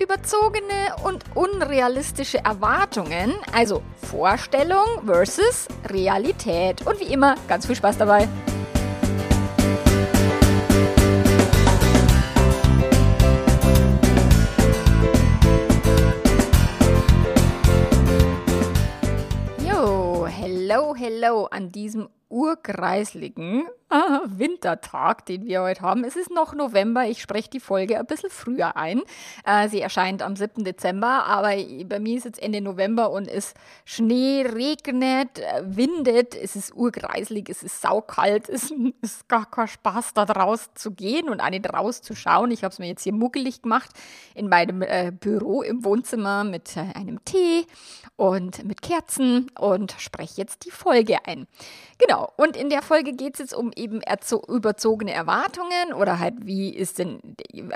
überzogene und unrealistische Erwartungen, also Vorstellung versus Realität. Und wie immer, ganz viel Spaß dabei. Hello, hello an diesem urkreisligen Wintertag, den wir heute haben. Es ist noch November, ich spreche die Folge ein bisschen früher ein. Äh, sie erscheint am 7. Dezember, aber bei mir ist jetzt Ende November und es Schnee, regnet, äh, windet, es ist urkreislig, es ist saukalt, es ist gar kein Spaß, da draus zu gehen und auch nicht rauszuschauen. Ich habe es mir jetzt hier muckelig gemacht in meinem äh, Büro im Wohnzimmer mit äh, einem Tee und mit Kerzen und spreche jetzt die Folge ein. Genau, und in der Folge geht es jetzt um eben überzogene Erwartungen oder halt, wie ist denn,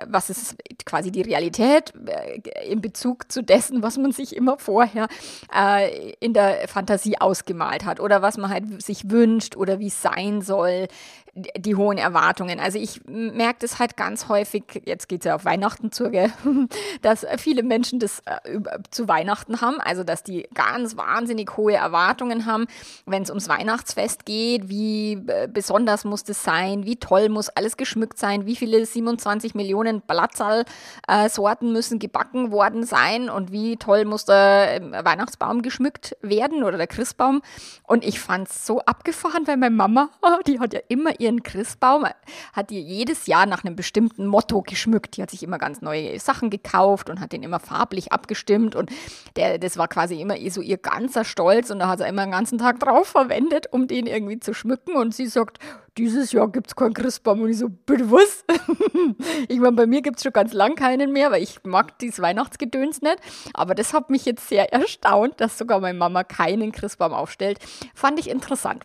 was ist quasi die Realität äh, in Bezug zu dessen, was man sich immer vorher äh, in der Fantasie ausgemalt hat oder was man halt sich wünscht oder wie es sein soll, die hohen Erwartungen. Also ich merke das halt ganz häufig, jetzt geht es ja auf Weihnachten zu, gell, dass viele Menschen das äh, zu Weihnachten haben, also dass die ganz wahnsinnig hohe Erwartungen haben, wenn es ums Weihnachtsfest geht, wie besonders muss das sein, wie toll muss alles geschmückt sein, wie viele 27 Millionen Blattsalsorten äh, müssen gebacken worden sein und wie toll muss der ähm, Weihnachtsbaum geschmückt werden oder der Christbaum. Und ich fand es so abgefahren, weil meine Mama, die hat ja immer ihren Christbaum, hat die jedes Jahr nach einem bestimmten Motto geschmückt. Die hat sich immer ganz neue Sachen gekauft und hat den immer farblich abgestimmt und der, das war quasi immer so ihr ganzer Stolz und da hat sie immer den ganzen Tag drauf verwendet, um den irgendwie zu schmücken und sie sagt, dieses Jahr gibt es keinen Christbaum. Und ich so, bitte was? ich meine, bei mir gibt es schon ganz lang keinen mehr, weil ich mag dieses Weihnachtsgedöns nicht. Aber das hat mich jetzt sehr erstaunt, dass sogar meine Mama keinen Christbaum aufstellt. Fand ich interessant.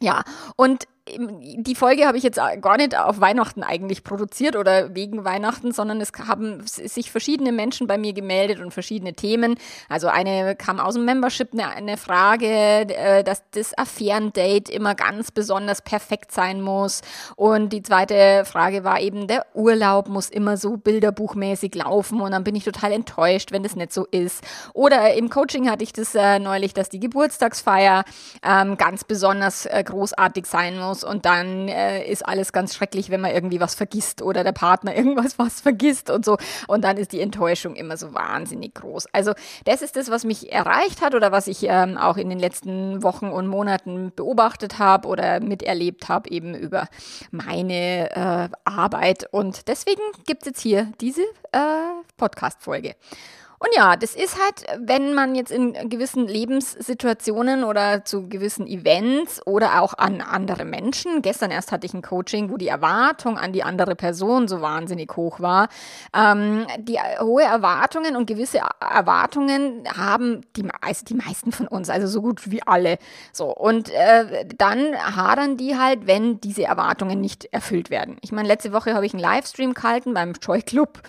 Ja, und die Folge habe ich jetzt gar nicht auf Weihnachten eigentlich produziert oder wegen Weihnachten, sondern es haben sich verschiedene Menschen bei mir gemeldet und verschiedene Themen. Also eine kam aus dem Membership eine, eine Frage, äh, dass das Affärendate immer ganz besonders perfekt sein muss. Und die zweite Frage war eben, der Urlaub muss immer so bilderbuchmäßig laufen und dann bin ich total enttäuscht, wenn das nicht so ist. Oder im Coaching hatte ich das äh, neulich, dass die Geburtstagsfeier ähm, ganz besonders äh, großartig sein muss muss und dann äh, ist alles ganz schrecklich, wenn man irgendwie was vergisst oder der Partner irgendwas was vergisst und so und dann ist die Enttäuschung immer so wahnsinnig groß. Also das ist das, was mich erreicht hat oder was ich ähm, auch in den letzten Wochen und Monaten beobachtet habe oder miterlebt habe eben über meine äh, Arbeit und deswegen gibt es jetzt hier diese äh, Podcast-Folge. Und ja, das ist halt, wenn man jetzt in gewissen Lebenssituationen oder zu gewissen Events oder auch an andere Menschen, gestern erst hatte ich ein Coaching, wo die Erwartung an die andere Person so wahnsinnig hoch war, ähm, die hohe Erwartungen und gewisse Erwartungen haben die, also die meisten von uns, also so gut wie alle. So, und äh, dann hadern die halt, wenn diese Erwartungen nicht erfüllt werden. Ich meine, letzte Woche habe ich einen Livestream gehalten beim Joy Club.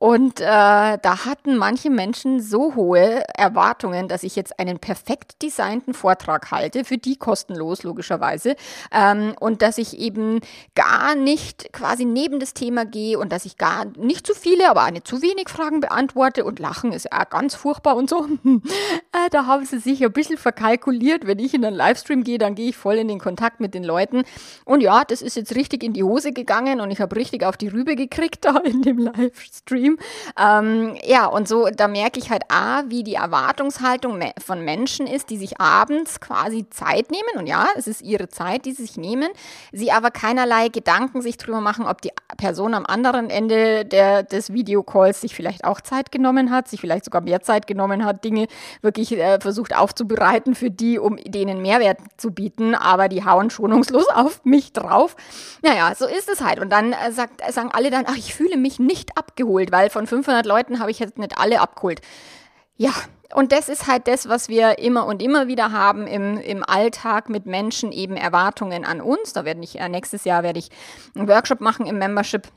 Und äh, da hatten manche Menschen so hohe Erwartungen, dass ich jetzt einen perfekt designten Vortrag halte, für die kostenlos logischerweise, ähm, und dass ich eben gar nicht quasi neben das Thema gehe und dass ich gar nicht zu viele, aber auch nicht zu wenig Fragen beantworte und Lachen ist auch ganz furchtbar und so. äh, da haben sie sich ein bisschen verkalkuliert. Wenn ich in einen Livestream gehe, dann gehe ich voll in den Kontakt mit den Leuten. Und ja, das ist jetzt richtig in die Hose gegangen und ich habe richtig auf die Rübe gekriegt da in dem Livestream. Stream. Ähm, ja, und so, da merke ich halt A, wie die Erwartungshaltung von Menschen ist, die sich abends quasi Zeit nehmen. Und ja, es ist ihre Zeit, die sie sich nehmen. Sie aber keinerlei Gedanken sich drüber machen, ob die Person am anderen Ende der, des Videocalls sich vielleicht auch Zeit genommen hat, sich vielleicht sogar mehr Zeit genommen hat, Dinge wirklich äh, versucht aufzubereiten für die, um denen Mehrwert zu bieten. Aber die hauen schonungslos auf mich drauf. Naja, so ist es halt. Und dann äh, sagt, sagen alle dann, ach, ich fühle mich nicht abgeholt, weil weil von 500 Leuten habe ich jetzt nicht alle abgeholt. Ja, und das ist halt das, was wir immer und immer wieder haben im, im Alltag mit Menschen, eben Erwartungen an uns. Da werde ich, äh, nächstes Jahr werde ich einen Workshop machen im Membership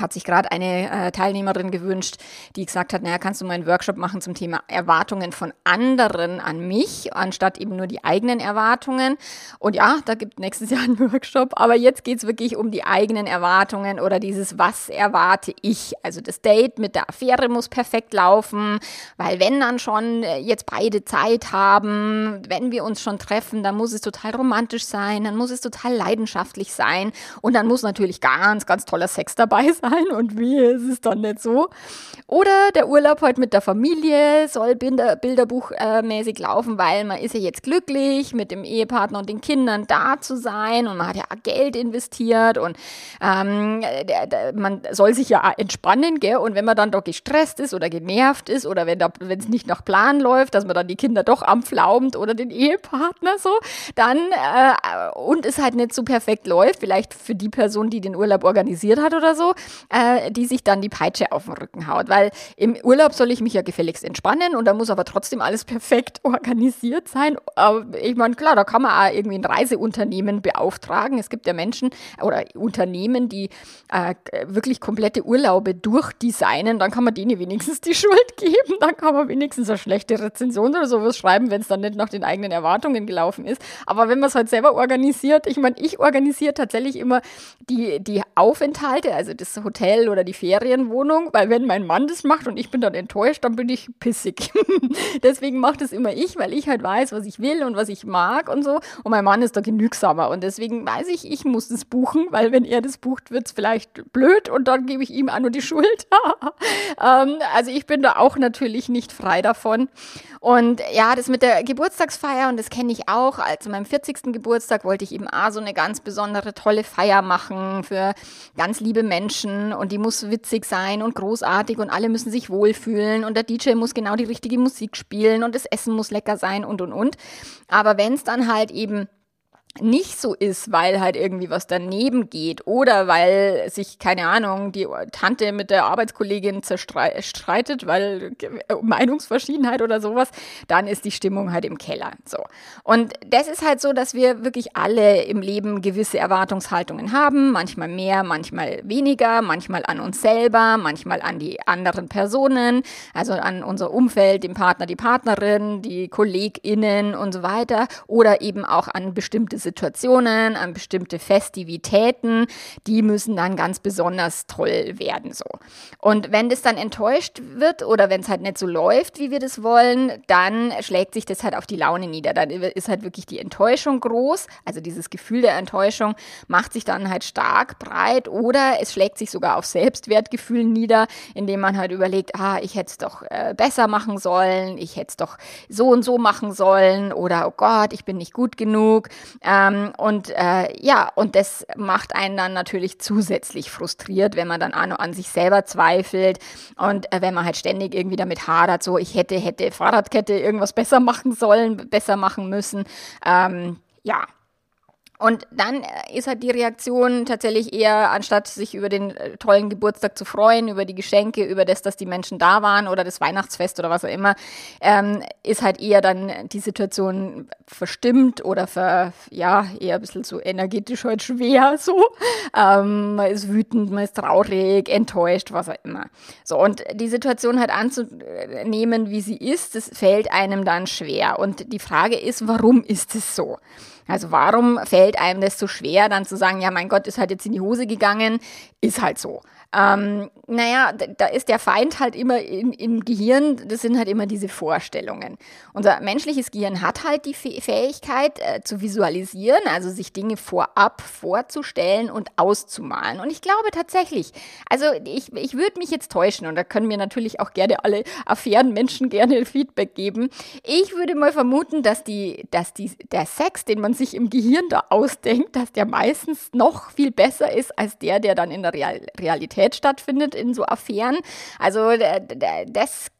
hat sich gerade eine äh, Teilnehmerin gewünscht, die gesagt hat, naja, kannst du mal einen Workshop machen zum Thema Erwartungen von anderen an mich, anstatt eben nur die eigenen Erwartungen. Und ja, da gibt nächstes Jahr einen Workshop, aber jetzt geht's wirklich um die eigenen Erwartungen oder dieses, was erwarte ich. Also das Date mit der Affäre muss perfekt laufen, weil wenn dann schon äh, jetzt beide Zeit haben, wenn wir uns schon treffen, dann muss es total romantisch sein, dann muss es total leidenschaftlich sein und dann muss natürlich ganz, ganz toller Sex dabei sein sein und wie ist es dann nicht so. Oder der Urlaub heute mit der Familie soll Bilder, bilderbuchmäßig laufen, weil man ist ja jetzt glücklich, mit dem Ehepartner und den Kindern da zu sein und man hat ja Geld investiert und ähm, der, der, man soll sich ja entspannen, gell? Und wenn man dann doch gestresst ist oder genervt ist oder wenn es nicht nach Plan läuft, dass man dann die Kinder doch anpflaumt oder den Ehepartner so, dann äh, und es halt nicht so perfekt läuft, vielleicht für die Person, die den Urlaub organisiert hat oder so, äh, die sich dann die Peitsche auf den Rücken haut. Weil im Urlaub soll ich mich ja gefälligst entspannen und da muss aber trotzdem alles perfekt organisiert sein. Aber ich meine, klar, da kann man auch irgendwie ein Reiseunternehmen beauftragen. Es gibt ja Menschen oder Unternehmen, die äh, wirklich komplette Urlaube durchdesignen. Dann kann man denen wenigstens die Schuld geben. Dann kann man wenigstens eine schlechte Rezension oder sowas schreiben, wenn es dann nicht nach den eigenen Erwartungen gelaufen ist. Aber wenn man es halt selber organisiert, ich meine, ich organisiere tatsächlich immer die, die Aufenthalte, also das Hotel oder die Ferienwohnung, weil wenn mein Mann das macht und ich bin dann enttäuscht, dann bin ich pissig. deswegen macht es immer ich, weil ich halt weiß, was ich will und was ich mag und so. Und mein Mann ist da genügsamer und deswegen weiß ich, ich muss das buchen, weil wenn er das bucht, wird es vielleicht blöd und dann gebe ich ihm auch nur die Schuld. ähm, also ich bin da auch natürlich nicht frei davon. Und ja, das mit der Geburtstagsfeier und das kenne ich auch. Also meinem 40. Geburtstag wollte ich eben auch so eine ganz besondere, tolle Feier machen für ganz liebe Menschen und die muss witzig sein und großartig und alle müssen sich wohlfühlen und der DJ muss genau die richtige Musik spielen und das Essen muss lecker sein und und und. Aber wenn es dann halt eben nicht so ist, weil halt irgendwie was daneben geht oder weil sich, keine Ahnung, die Tante mit der Arbeitskollegin zerstreitet, weil Meinungsverschiedenheit oder sowas, dann ist die Stimmung halt im Keller. So. Und das ist halt so, dass wir wirklich alle im Leben gewisse Erwartungshaltungen haben, manchmal mehr, manchmal weniger, manchmal an uns selber, manchmal an die anderen Personen, also an unser Umfeld, den Partner, die Partnerin, die KollegInnen und so weiter oder eben auch an bestimmte Situationen, an bestimmte Festivitäten, die müssen dann ganz besonders toll werden so. Und wenn das dann enttäuscht wird oder wenn es halt nicht so läuft, wie wir das wollen, dann schlägt sich das halt auf die Laune nieder. Dann ist halt wirklich die Enttäuschung groß, also dieses Gefühl der Enttäuschung macht sich dann halt stark breit oder es schlägt sich sogar auf Selbstwertgefühl nieder, indem man halt überlegt, ah, ich hätte es doch äh, besser machen sollen, ich hätte es doch so und so machen sollen oder oh Gott, ich bin nicht gut genug. Äh, ähm, und äh, ja, und das macht einen dann natürlich zusätzlich frustriert, wenn man dann an, an sich selber zweifelt und äh, wenn man halt ständig irgendwie damit hadert, so ich hätte, hätte Fahrradkette irgendwas besser machen sollen, besser machen müssen. Ähm, ja, und dann äh, ist halt die Reaktion tatsächlich eher, anstatt sich über den äh, tollen Geburtstag zu freuen, über die Geschenke, über das, dass die Menschen da waren oder das Weihnachtsfest oder was auch immer, ähm, ist halt eher dann die Situation verstimmt oder ver, ja, eher ein bisschen so energetisch halt schwer so. Ähm, man ist wütend, man ist traurig, enttäuscht, was auch immer. So, und die Situation halt anzunehmen, wie sie ist, das fällt einem dann schwer. Und die Frage ist, warum ist es so? Also warum fällt einem das so schwer, dann zu sagen, ja, mein Gott, ist halt jetzt in die Hose gegangen, ist halt so. Ähm, naja, da ist der Feind halt immer im, im, Gehirn, das sind halt immer diese Vorstellungen. Unser menschliches Gehirn hat halt die Fähigkeit äh, zu visualisieren, also sich Dinge vorab vorzustellen und auszumalen. Und ich glaube tatsächlich, also ich, ich würde mich jetzt täuschen und da können mir natürlich auch gerne alle affären Menschen gerne Feedback geben. Ich würde mal vermuten, dass, die, dass die, der Sex, den man sich im Gehirn da ausdenkt, dass der meistens noch viel besser ist als der, der dann in der Real Realität stattfindet, in so Affären. Also das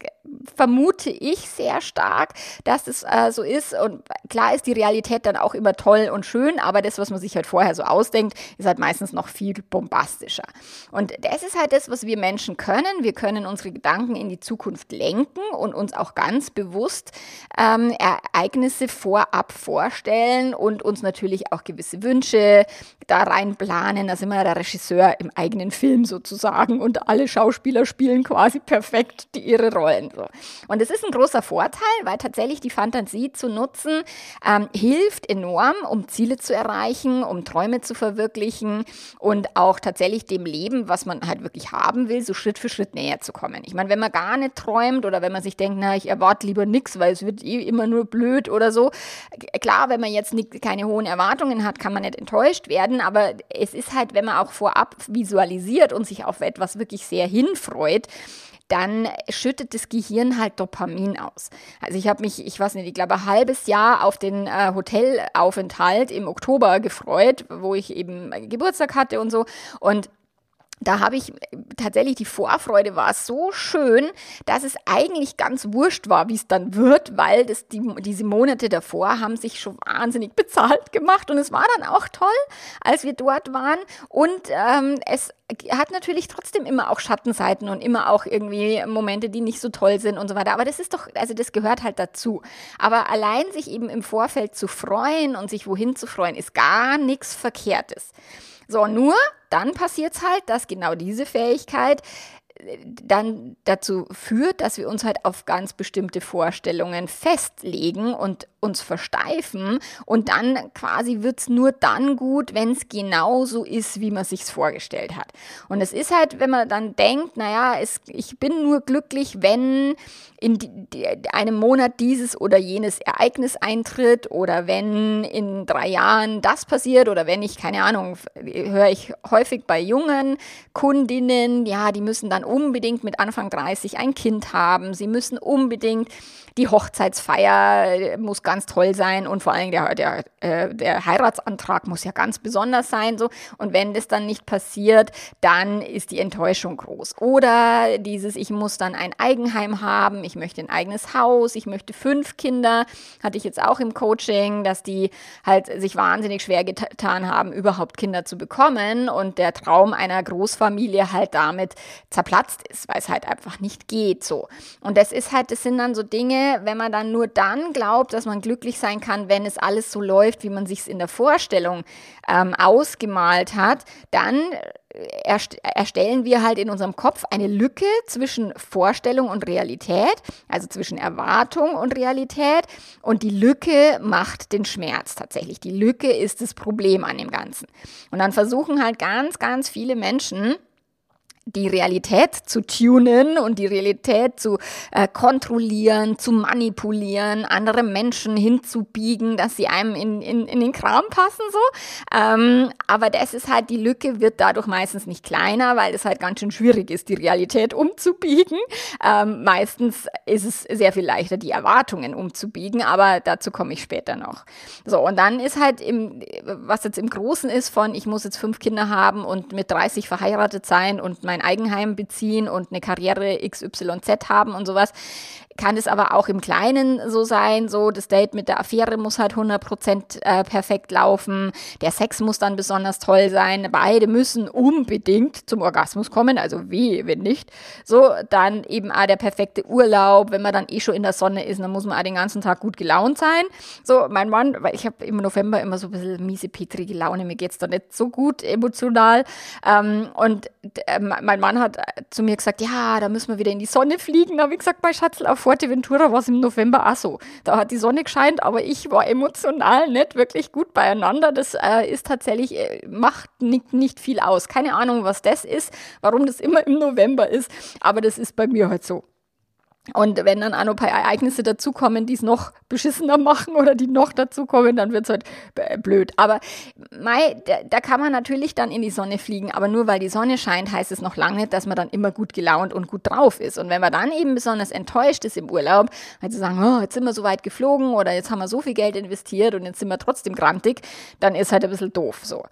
vermute ich sehr stark, dass es äh, so ist. Und klar ist die Realität dann auch immer toll und schön, aber das, was man sich halt vorher so ausdenkt, ist halt meistens noch viel bombastischer. Und das ist halt das, was wir Menschen können. Wir können unsere Gedanken in die Zukunft lenken und uns auch ganz bewusst ähm, Ereignisse vorab vorstellen und uns natürlich auch gewisse Wünsche da rein planen. Da sind wir der Regisseur im eigenen Film sozusagen und alle Schauspieler spielen quasi perfekt die, ihre Rollen. So. Und es ist ein großer Vorteil, weil tatsächlich die Fantasie zu nutzen ähm, hilft enorm, um Ziele zu erreichen, um Träume zu verwirklichen und auch tatsächlich dem Leben, was man halt wirklich haben will, so Schritt für Schritt näher zu kommen. Ich meine, wenn man gar nicht träumt oder wenn man sich denkt, na, ich erwarte lieber nichts, weil es wird eh immer nur blöd oder so. Klar, wenn man jetzt nicht, keine hohen Erwartungen hat, kann man nicht enttäuscht werden, aber es ist halt, wenn man auch vorab visualisiert und sich auf etwas wirklich sehr hinfreut, dann schüttet das Gehirn halt Dopamin aus. Also ich habe mich, ich weiß nicht, ich glaube ein halbes Jahr auf den äh, Hotelaufenthalt im Oktober gefreut, wo ich eben Geburtstag hatte und so. Und da habe ich tatsächlich die Vorfreude war so schön, dass es eigentlich ganz wurscht war, wie es dann wird, weil das die, diese Monate davor haben sich schon wahnsinnig bezahlt gemacht und es war dann auch toll, als wir dort waren und ähm, es hat natürlich trotzdem immer auch Schattenseiten und immer auch irgendwie Momente, die nicht so toll sind und so weiter. Aber das ist doch, also das gehört halt dazu. Aber allein sich eben im Vorfeld zu freuen und sich wohin zu freuen, ist gar nichts Verkehrtes. So, nur dann passiert es halt, dass genau diese Fähigkeit äh, dann dazu führt, dass wir uns halt auf ganz bestimmte Vorstellungen festlegen und uns versteifen und dann quasi wird es nur dann gut, wenn es genau so ist, wie man sich vorgestellt hat. Und es ist halt, wenn man dann denkt, naja, es, ich bin nur glücklich, wenn in die, die, einem Monat dieses oder jenes Ereignis eintritt oder wenn in drei Jahren das passiert oder wenn ich, keine Ahnung, höre ich häufig bei jungen Kundinnen, ja, die müssen dann unbedingt mit Anfang 30 ein Kind haben, sie müssen unbedingt die Hochzeitsfeier muss ganz toll sein und vor allem der, der, äh, der Heiratsantrag muss ja ganz besonders sein. So. Und wenn das dann nicht passiert, dann ist die Enttäuschung groß. Oder dieses, ich muss dann ein Eigenheim haben, ich möchte ein eigenes Haus, ich möchte fünf Kinder, hatte ich jetzt auch im Coaching, dass die halt sich wahnsinnig schwer getan haben, überhaupt Kinder zu bekommen und der Traum einer Großfamilie halt damit zerplatzt ist, weil es halt einfach nicht geht so. Und das ist halt, das sind dann so Dinge, wenn man dann nur dann glaubt, dass man glücklich sein kann, wenn es alles so läuft, wie man sich es in der Vorstellung ähm, ausgemalt hat, dann äh, erstellen wir halt in unserem Kopf eine Lücke zwischen Vorstellung und Realität, also zwischen Erwartung und Realität. Und die Lücke macht den Schmerz tatsächlich. Die Lücke ist das Problem an dem Ganzen. Und dann versuchen halt ganz, ganz viele Menschen, die Realität zu tunen und die Realität zu äh, kontrollieren, zu manipulieren, andere Menschen hinzubiegen, dass sie einem in, in, in den Kram passen so. Ähm, aber das ist halt, die Lücke wird dadurch meistens nicht kleiner, weil es halt ganz schön schwierig ist, die Realität umzubiegen. Ähm, meistens ist es sehr viel leichter, die Erwartungen umzubiegen, aber dazu komme ich später noch. So, und dann ist halt im, was jetzt im Großen ist von, ich muss jetzt fünf Kinder haben und mit 30 verheiratet sein und mein mein Eigenheim beziehen und eine Karriere XYZ haben und sowas kann es aber auch im Kleinen so sein, so das Date mit der Affäre muss halt 100% äh, perfekt laufen, der Sex muss dann besonders toll sein, beide müssen unbedingt zum Orgasmus kommen, also wie, wenn nicht. So, dann eben auch der perfekte Urlaub, wenn man dann eh schon in der Sonne ist, dann muss man auch den ganzen Tag gut gelaunt sein. So, mein Mann, weil ich habe im November immer so ein bisschen miese, petrige Laune, mir geht's da nicht so gut emotional. Ähm, und äh, mein Mann hat zu mir gesagt, ja, da müssen wir wieder in die Sonne fliegen, da habe ich gesagt, mein Schatz, auf Fuerteventura war es im November auch so. Da hat die Sonne gescheint, aber ich war emotional nicht wirklich gut beieinander. Das äh, ist tatsächlich, äh, macht nicht, nicht viel aus. Keine Ahnung, was das ist, warum das immer im November ist, aber das ist bei mir halt so. Und wenn dann auch noch ein paar Ereignisse dazukommen, die es noch beschissener machen oder die noch dazukommen, dann wird es halt blöd. Aber mei, da, da, kann man natürlich dann in die Sonne fliegen, aber nur weil die Sonne scheint, heißt es noch lange nicht, dass man dann immer gut gelaunt und gut drauf ist. Und wenn man dann eben besonders enttäuscht ist im Urlaub, weil sie sagen, oh, jetzt sind wir so weit geflogen oder jetzt haben wir so viel Geld investiert und jetzt sind wir trotzdem grantig, dann ist halt ein bisschen doof so.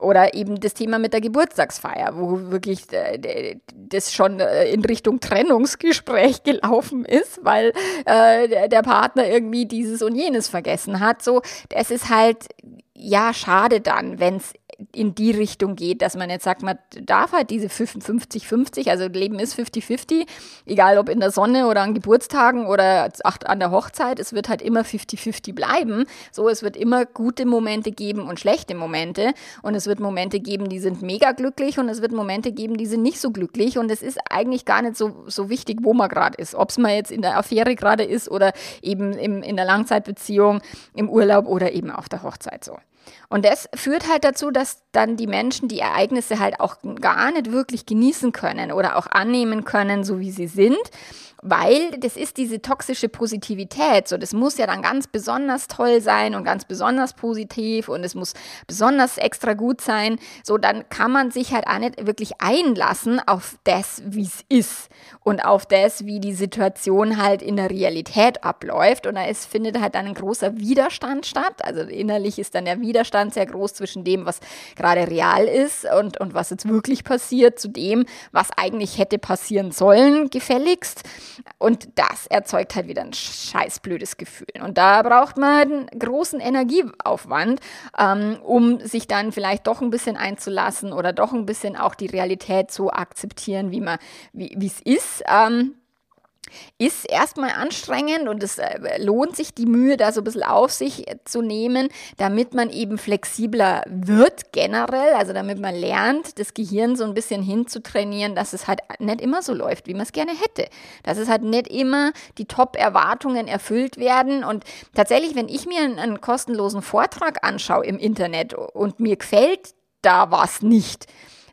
Oder eben das Thema mit der Geburtstagsfeier, wo wirklich äh, das schon äh, in Richtung Trennungsgespräch gelaufen ist, weil äh, der Partner irgendwie dieses und jenes vergessen hat. So, das ist halt ja schade dann, wenn es in die Richtung geht, dass man jetzt sagt, man darf halt diese 50-50, also Leben ist 50-50, egal ob in der Sonne oder an Geburtstagen oder an der Hochzeit, es wird halt immer 50-50 bleiben. So, es wird immer gute Momente geben und schlechte Momente und es wird Momente geben, die sind mega glücklich und es wird Momente geben, die sind nicht so glücklich und es ist eigentlich gar nicht so, so wichtig, wo man gerade ist, ob es mal jetzt in der Affäre gerade ist oder eben im, in der Langzeitbeziehung, im Urlaub oder eben auf der Hochzeit so. Und das führt halt dazu, dass dann die Menschen die Ereignisse halt auch gar nicht wirklich genießen können oder auch annehmen können, so wie sie sind, weil das ist diese toxische Positivität. So, das muss ja dann ganz besonders toll sein und ganz besonders positiv und es muss besonders extra gut sein. So, dann kann man sich halt auch nicht wirklich einlassen auf das, wie es ist und auf das, wie die Situation halt in der Realität abläuft. Und da ist, findet halt dann ein großer Widerstand statt. Also innerlich ist dann der Widerstand sehr groß zwischen dem, was gerade real ist und, und was jetzt wirklich passiert, zu dem, was eigentlich hätte passieren sollen, gefälligst. Und das erzeugt halt wieder ein scheißblödes Gefühl. Und da braucht man einen großen Energieaufwand, ähm, um sich dann vielleicht doch ein bisschen einzulassen oder doch ein bisschen auch die Realität zu akzeptieren, wie man, wie es ist. Ähm, ist erstmal anstrengend und es äh, lohnt sich die Mühe, da so ein bisschen auf sich zu nehmen, damit man eben flexibler wird generell, also damit man lernt, das Gehirn so ein bisschen hinzutrainieren, dass es halt nicht immer so läuft, wie man es gerne hätte. Dass es halt nicht immer die Top-Erwartungen erfüllt werden. Und tatsächlich, wenn ich mir einen, einen kostenlosen Vortrag anschaue im Internet und mir gefällt da was nicht,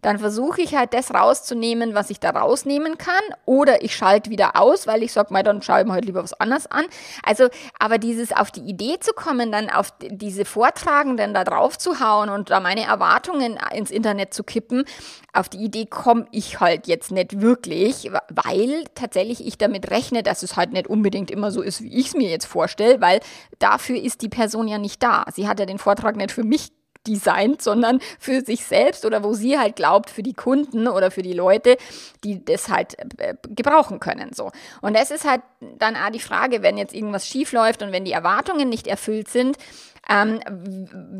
dann versuche ich halt das rauszunehmen, was ich da rausnehmen kann. Oder ich schalte wieder aus, weil ich sage, dann schaue ich mir halt lieber was anderes an. Also, aber dieses auf die Idee zu kommen, dann auf diese Vortragenden da drauf zu hauen und da meine Erwartungen ins Internet zu kippen, auf die Idee komme ich halt jetzt nicht wirklich, weil tatsächlich ich damit rechne, dass es halt nicht unbedingt immer so ist, wie ich es mir jetzt vorstelle, weil dafür ist die Person ja nicht da. Sie hat ja den Vortrag nicht für mich designt, sondern für sich selbst oder wo sie halt glaubt, für die Kunden oder für die Leute, die das halt äh, gebrauchen können. So. Und es ist halt dann auch die Frage, wenn jetzt irgendwas schief läuft und wenn die Erwartungen nicht erfüllt sind, ähm,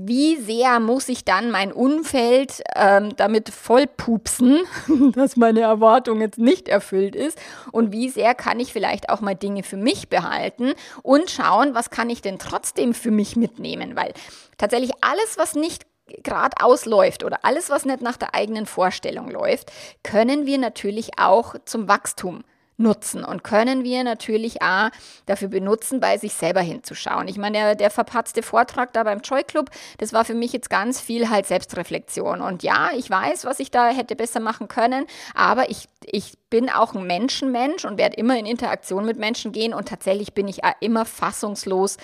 wie sehr muss ich dann mein Umfeld ähm, damit vollpupsen, dass meine Erwartung jetzt nicht erfüllt ist? Und wie sehr kann ich vielleicht auch mal Dinge für mich behalten und schauen, was kann ich denn trotzdem für mich mitnehmen, weil tatsächlich alles, was nicht gerade ausläuft oder alles, was nicht nach der eigenen Vorstellung läuft, können wir natürlich auch zum Wachstum nutzen und können wir natürlich auch dafür benutzen, bei sich selber hinzuschauen. Ich meine, der, der verpatzte Vortrag da beim Joy Club, das war für mich jetzt ganz viel halt Selbstreflexion. Und ja, ich weiß, was ich da hätte besser machen können, aber ich, ich bin auch ein Menschenmensch und werde immer in Interaktion mit Menschen gehen und tatsächlich bin ich immer fassungslos,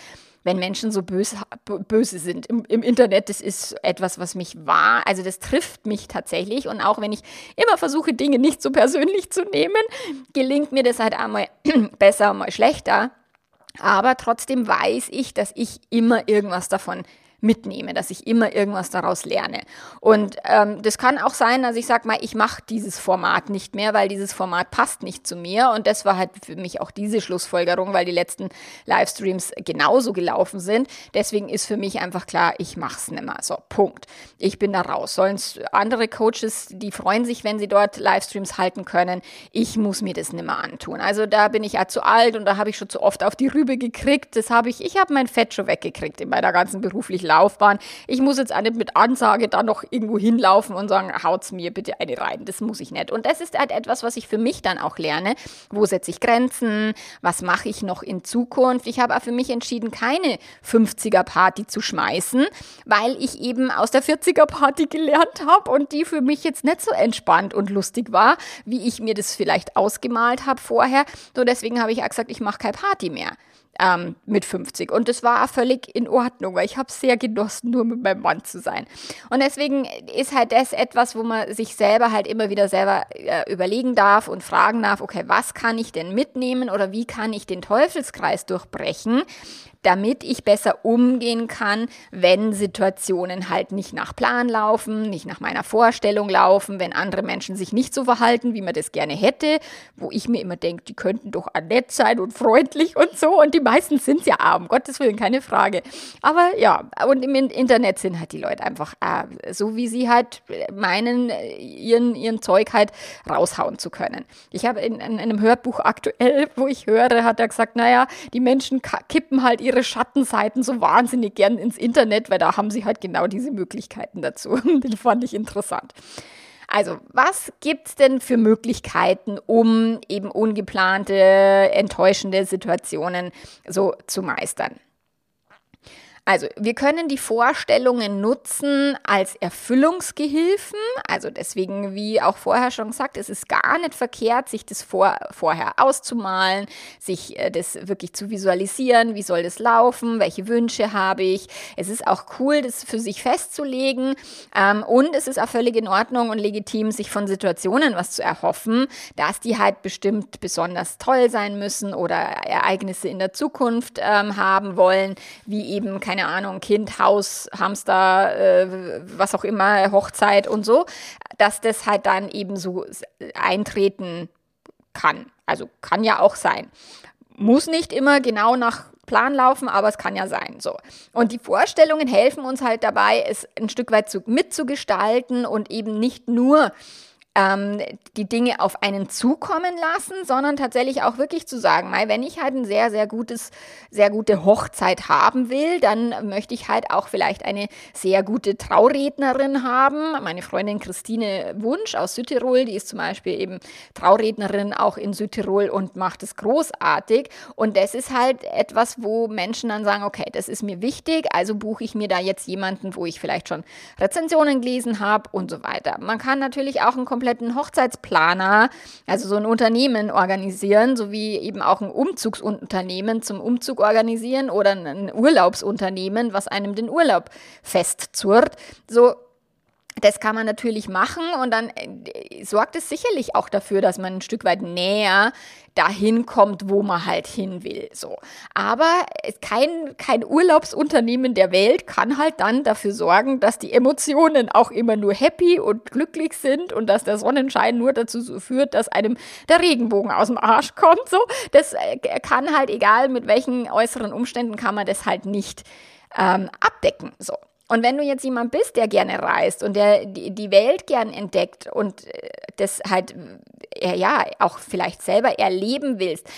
wenn Menschen so böse, böse sind im, im Internet. Das ist etwas, was mich wahr, also das trifft mich tatsächlich. Und auch wenn ich immer versuche, Dinge nicht so persönlich zu nehmen, gelingt mir das halt einmal besser, mal schlechter. Aber trotzdem weiß ich, dass ich immer irgendwas davon mitnehme, dass ich immer irgendwas daraus lerne. Und ähm, das kann auch sein, dass ich sage mal, ich mache dieses Format nicht mehr, weil dieses Format passt nicht zu mir. Und das war halt für mich auch diese Schlussfolgerung, weil die letzten Livestreams genauso gelaufen sind. Deswegen ist für mich einfach klar, ich mache es nicht mehr. So, Punkt. Ich bin da raus. Sollen andere Coaches, die freuen sich, wenn sie dort Livestreams halten können. Ich muss mir das nicht mehr antun. Also da bin ich ja zu alt und da habe ich schon zu oft auf die Rübe gekriegt. Das habe ich, ich habe mein Fett schon weggekriegt in meiner ganzen beruflichen Laufbahn. Ich muss jetzt auch nicht mit Ansage da noch irgendwo hinlaufen und sagen, haut's mir bitte eine rein. Das muss ich nicht. Und das ist halt etwas, was ich für mich dann auch lerne. Wo setze ich Grenzen? Was mache ich noch in Zukunft? Ich habe auch für mich entschieden, keine 50er Party zu schmeißen, weil ich eben aus der 40er Party gelernt habe und die für mich jetzt nicht so entspannt und lustig war, wie ich mir das vielleicht ausgemalt habe vorher. So deswegen habe ich auch gesagt, ich mache keine Party mehr ähm, mit 50. Und das war völlig in Ordnung, weil ich habe sehr genossen, nur mit meinem Mann zu sein. Und deswegen ist halt das etwas, wo man sich selber halt immer wieder selber äh, überlegen darf und fragen darf, okay, was kann ich denn mitnehmen oder wie kann ich den Teufelskreis durchbrechen, damit ich besser umgehen kann, wenn Situationen halt nicht nach Plan laufen, nicht nach meiner Vorstellung laufen, wenn andere Menschen sich nicht so verhalten, wie man das gerne hätte, wo ich mir immer denke, die könnten doch nett sein und freundlich und so. Und die meisten sind ja auch, um Gottes Willen, keine Frage. Aber ja, und im Internet sind halt die Leute einfach äh, so, wie sie halt meinen, ihren, ihren Zeug halt raushauen zu können. Ich habe in, in einem Hörbuch aktuell, wo ich höre, hat er gesagt, naja, die Menschen kippen halt ihre ihre Schattenseiten so wahnsinnig gern ins Internet, weil da haben sie halt genau diese Möglichkeiten dazu. Den fand ich interessant. Also, was gibt es denn für Möglichkeiten, um eben ungeplante, enttäuschende Situationen so zu meistern? Also, wir können die Vorstellungen nutzen als Erfüllungsgehilfen. Also deswegen, wie auch vorher schon gesagt, es ist gar nicht verkehrt, sich das vor, vorher auszumalen, sich äh, das wirklich zu visualisieren. Wie soll das laufen? Welche Wünsche habe ich? Es ist auch cool, das für sich festzulegen. Ähm, und es ist auch völlig in Ordnung und legitim, sich von Situationen was zu erhoffen, dass die halt bestimmt besonders toll sein müssen oder Ereignisse in der Zukunft ähm, haben wollen, wie eben kein keine Ahnung, Kind, Haus, Hamster, äh, was auch immer, Hochzeit und so, dass das halt dann eben so eintreten kann. Also kann ja auch sein. Muss nicht immer genau nach Plan laufen, aber es kann ja sein. So. Und die Vorstellungen helfen uns halt dabei, es ein Stück weit zu, mitzugestalten und eben nicht nur ähm, die Dinge auf einen zukommen lassen, sondern tatsächlich auch wirklich zu sagen, mal, wenn ich halt ein sehr, sehr gutes, sehr gute Hochzeit haben will, dann möchte ich halt auch vielleicht eine sehr gute Traurednerin haben. Meine Freundin Christine Wunsch aus Südtirol, die ist zum Beispiel eben Traurednerin auch in Südtirol und macht es großartig. Und das ist halt etwas, wo Menschen dann sagen, okay, das ist mir wichtig, also buche ich mir da jetzt jemanden, wo ich vielleicht schon Rezensionen gelesen habe und so weiter. Man kann natürlich auch ein kompletten Hochzeitsplaner, also so ein Unternehmen organisieren, sowie eben auch ein Umzugsunternehmen zum Umzug organisieren oder ein Urlaubsunternehmen, was einem den Urlaub festzurrt. So das kann man natürlich machen und dann äh, sorgt es sicherlich auch dafür, dass man ein Stück weit näher dahin kommt, wo man halt hin will. So. Aber kein, kein Urlaubsunternehmen der Welt kann halt dann dafür sorgen, dass die Emotionen auch immer nur happy und glücklich sind und dass der Sonnenschein nur dazu führt, dass einem der Regenbogen aus dem Arsch kommt. So. Das äh, kann halt, egal mit welchen äußeren Umständen, kann man das halt nicht ähm, abdecken. So. Und wenn du jetzt jemand bist, der gerne reist und der die Welt gern entdeckt und äh, das halt äh, ja auch vielleicht selber erleben willst,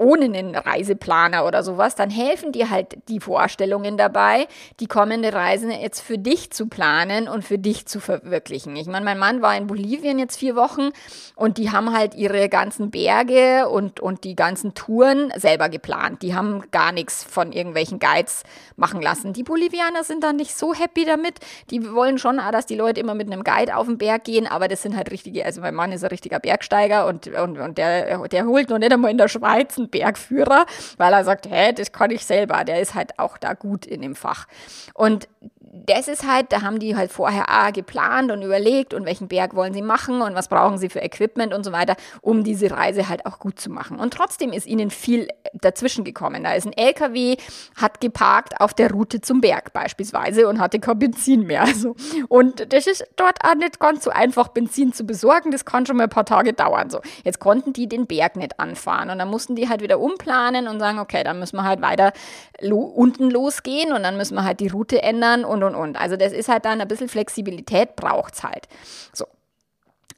ohne einen Reiseplaner oder sowas, dann helfen dir halt die Vorstellungen dabei, die kommende Reise jetzt für dich zu planen und für dich zu verwirklichen. Ich meine, mein Mann war in Bolivien jetzt vier Wochen und die haben halt ihre ganzen Berge und, und die ganzen Touren selber geplant. Die haben gar nichts von irgendwelchen Guides machen lassen. Die Bolivianer sind dann nicht so happy damit. Die wollen schon, dass die Leute immer mit einem Guide auf den Berg gehen, aber das sind halt richtige, also mein Mann ist ein richtiger Bergsteiger und, und, und der, der holt noch nicht einmal in der Schweiz Bergführer, weil er sagt, hä, das kann ich selber. Der ist halt auch da gut in dem Fach. Und das ist halt, da haben die halt vorher ah, geplant und überlegt und welchen Berg wollen sie machen und was brauchen sie für Equipment und so weiter, um diese Reise halt auch gut zu machen. Und trotzdem ist ihnen viel dazwischen gekommen. Da ist ein LKW, hat geparkt auf der Route zum Berg beispielsweise und hatte kein Benzin mehr. Also, und das ist dort auch nicht ganz so einfach, Benzin zu besorgen. Das kann schon mal ein paar Tage dauern. So, jetzt konnten die den Berg nicht anfahren und dann mussten die halt wieder umplanen und sagen, okay, dann müssen wir halt weiter lo unten losgehen und dann müssen wir halt die Route ändern und und und und. Also das ist halt dann ein bisschen Flexibilität braucht es halt. So.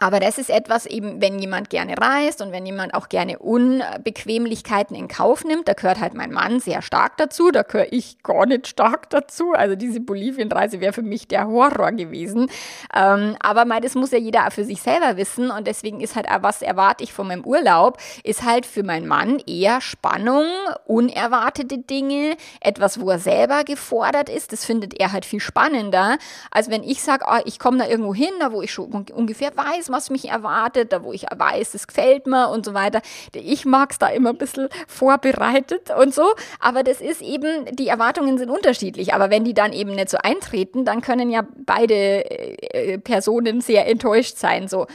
Aber das ist etwas eben, wenn jemand gerne reist und wenn jemand auch gerne Unbequemlichkeiten in Kauf nimmt, da gehört halt mein Mann sehr stark dazu, da gehöre ich gar nicht stark dazu. Also diese Bolivienreise wäre für mich der Horror gewesen. Ähm, aber mal, das muss ja jeder für sich selber wissen und deswegen ist halt was erwarte ich von meinem Urlaub, ist halt für meinen Mann eher Spannung, unerwartete Dinge, etwas, wo er selber gefordert ist. Das findet er halt viel spannender, als wenn ich sage, oh, ich komme da irgendwo hin, da wo ich schon ungefähr weiß, was mich erwartet, da wo ich weiß, es gefällt mir und so weiter. Ich mag es da immer ein bisschen vorbereitet und so, aber das ist eben, die Erwartungen sind unterschiedlich, aber wenn die dann eben nicht so eintreten, dann können ja beide äh, Personen sehr enttäuscht sein, so.